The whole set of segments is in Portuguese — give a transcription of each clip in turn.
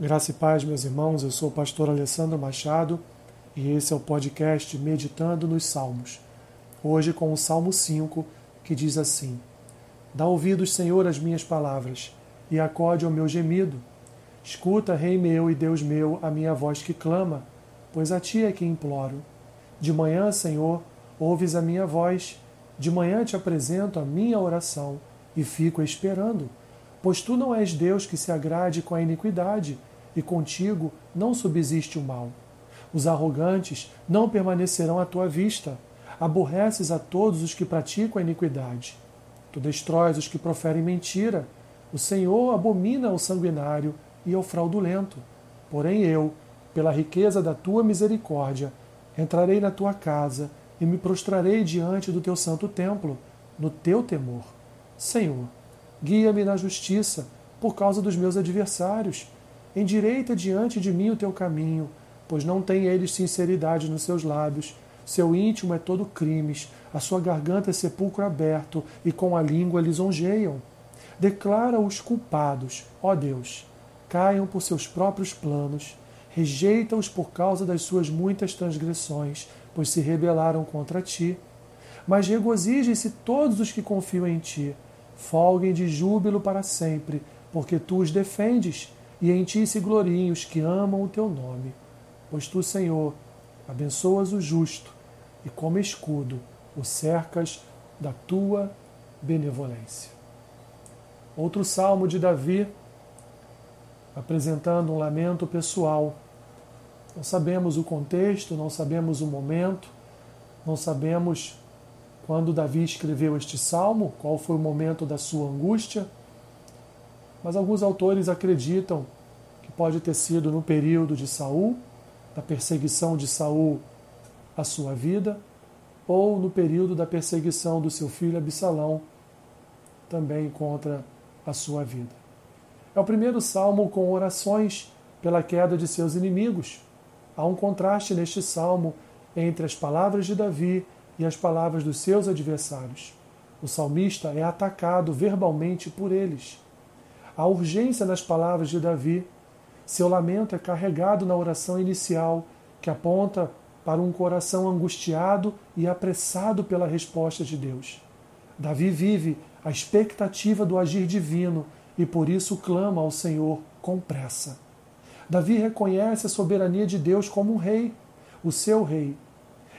Graça e paz, meus irmãos. Eu sou o pastor Alessandro Machado e esse é o podcast Meditando nos Salmos. Hoje com o Salmo 5, que diz assim: Dá ouvidos, Senhor, às minhas palavras e acode ao meu gemido. Escuta, Rei meu e Deus meu, a minha voz que clama, pois a ti é que imploro. De manhã, Senhor, ouves a minha voz, de manhã te apresento a minha oração e fico esperando, pois tu não és Deus que se agrade com a iniquidade e contigo não subsiste o mal. Os arrogantes não permanecerão à tua vista. Aborreces a todos os que praticam a iniquidade. Tu destróis os que proferem mentira. O Senhor abomina o sanguinário e ao fraudulento. Porém eu, pela riqueza da tua misericórdia, entrarei na tua casa e me prostrarei diante do teu santo templo, no teu temor. Senhor, guia-me na justiça por causa dos meus adversários Endireita diante de mim o teu caminho, pois não tem eles sinceridade nos seus lábios. Seu íntimo é todo crimes, a sua garganta é sepulcro aberto, e com a língua lisonjeiam. Declara os culpados, ó Deus, caiam por seus próprios planos, rejeita-os por causa das suas muitas transgressões, pois se rebelaram contra ti. Mas regozijem-se todos os que confiam em ti, folguem de júbilo para sempre, porque tu os defendes e em ti se gloriem os que amam o teu nome. Pois tu, Senhor, abençoas o justo e como escudo o cercas da tua benevolência. Outro salmo de Davi, apresentando um lamento pessoal. Não sabemos o contexto, não sabemos o momento, não sabemos quando Davi escreveu este salmo, qual foi o momento da sua angústia mas alguns autores acreditam que pode ter sido no período de Saul, da perseguição de Saul à sua vida, ou no período da perseguição do seu filho Absalão, também contra a sua vida. É o primeiro salmo com orações pela queda de seus inimigos. Há um contraste neste salmo entre as palavras de Davi e as palavras dos seus adversários. O salmista é atacado verbalmente por eles. Há urgência nas palavras de Davi. Seu lamento é carregado na oração inicial, que aponta para um coração angustiado e apressado pela resposta de Deus. Davi vive a expectativa do agir divino e por isso clama ao Senhor com pressa. Davi reconhece a soberania de Deus como um rei, o seu rei,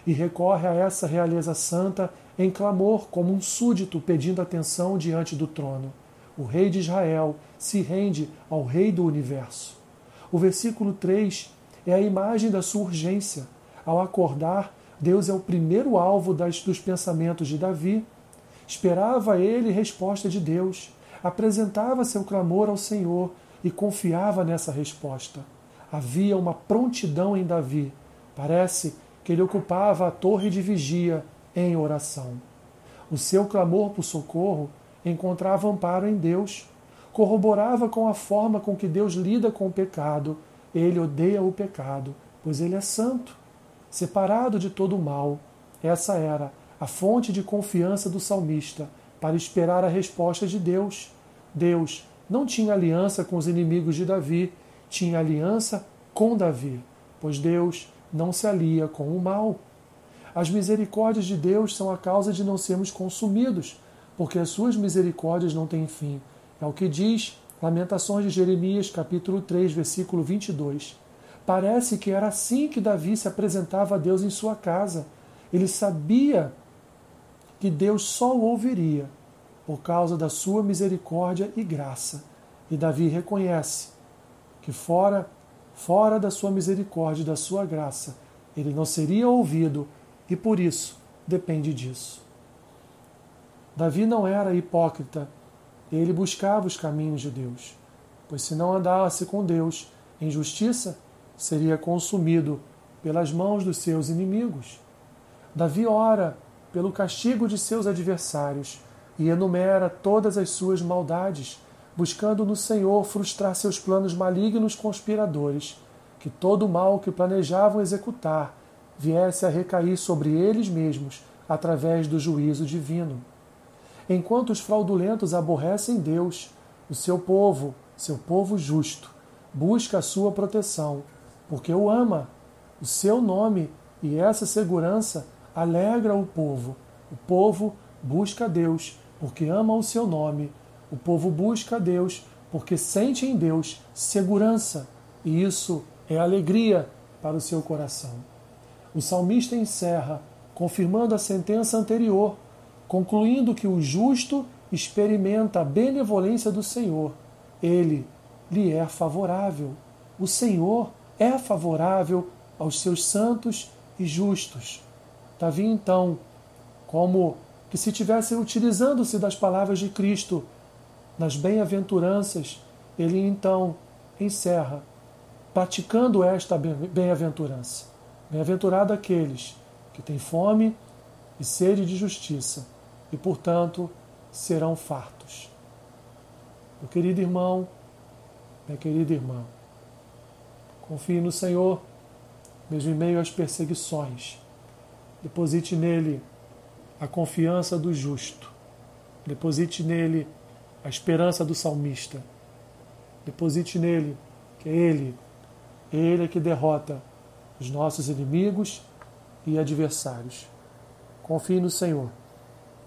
e recorre a essa realeza santa em clamor como um súdito pedindo atenção diante do trono o rei de Israel, se rende ao rei do universo. O versículo 3 é a imagem da sua urgência. Ao acordar, Deus é o primeiro alvo das, dos pensamentos de Davi. Esperava ele resposta de Deus, apresentava seu clamor ao Senhor e confiava nessa resposta. Havia uma prontidão em Davi. Parece que ele ocupava a torre de vigia em oração. O seu clamor por socorro encontrava amparo em Deus, corroborava com a forma com que Deus lida com o pecado. Ele odeia o pecado, pois ele é santo, separado de todo o mal. Essa era a fonte de confiança do salmista para esperar a resposta de Deus. Deus não tinha aliança com os inimigos de Davi, tinha aliança com Davi, pois Deus não se alia com o mal. As misericórdias de Deus são a causa de não sermos consumidos, porque as suas misericórdias não têm fim. É o que diz Lamentações de Jeremias, capítulo 3, versículo 22. Parece que era assim que Davi se apresentava a Deus em sua casa. Ele sabia que Deus só o ouviria por causa da sua misericórdia e graça. E Davi reconhece que fora fora da sua misericórdia e da sua graça, ele não seria ouvido e por isso depende disso. Davi não era hipócrita, ele buscava os caminhos de Deus, pois se não andasse com Deus em justiça, seria consumido pelas mãos dos seus inimigos. Davi ora pelo castigo de seus adversários e enumera todas as suas maldades, buscando no Senhor frustrar seus planos malignos conspiradores, que todo o mal que planejavam executar viesse a recair sobre eles mesmos através do juízo divino. Enquanto os fraudulentos aborrecem Deus, o seu povo, seu povo justo, busca a sua proteção, porque o ama. O seu nome e essa segurança alegra o povo. O povo busca Deus porque ama o seu nome. O povo busca Deus porque sente em Deus segurança, e isso é alegria para o seu coração. O salmista encerra confirmando a sentença anterior, concluindo que o justo experimenta a benevolência do Senhor. Ele lhe é favorável. O Senhor é favorável aos seus santos e justos. Davi, então, como que se tivesse utilizando-se das palavras de Cristo nas bem-aventuranças, ele então encerra praticando esta bem-aventurança. Bem-aventurado aqueles que têm fome e sede de justiça e, portanto, serão fartos. Meu querido irmão, minha querida irmã, confie no Senhor, mesmo em meio às perseguições. Deposite nele a confiança do justo. Deposite nele a esperança do salmista. Deposite nele que é ele, ele é que derrota os nossos inimigos e adversários. Confie no Senhor